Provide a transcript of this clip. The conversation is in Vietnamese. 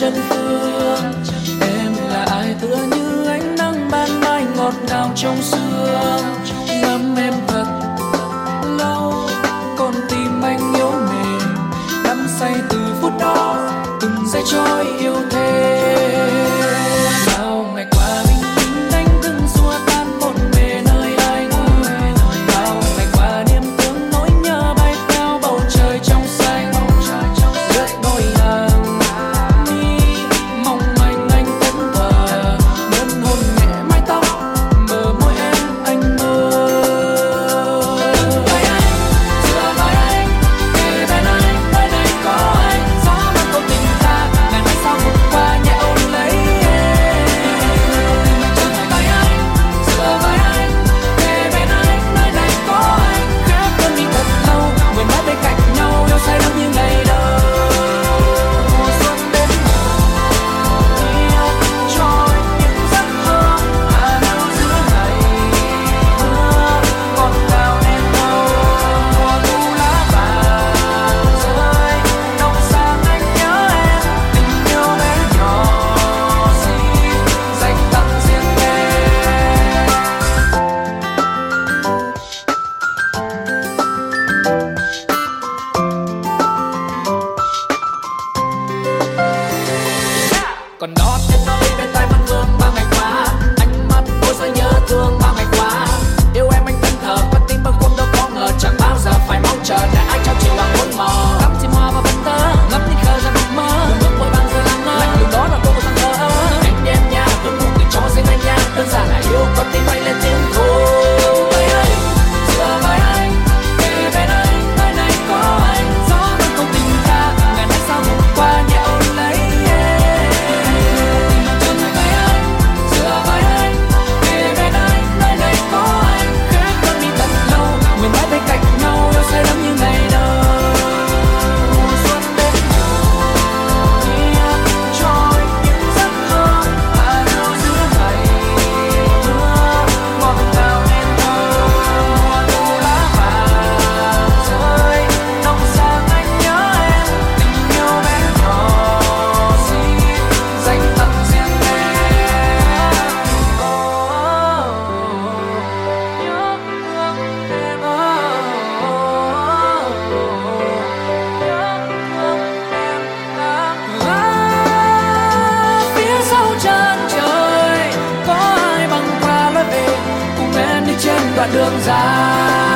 chân phương em là ai tựa như ánh nắng ban mai ngọt ngào trong sương. Ngắm em thật lâu còn tim anh yếu mềm. Đắm say từ phút đó, từng giây trôi yêu thêm. đường dài.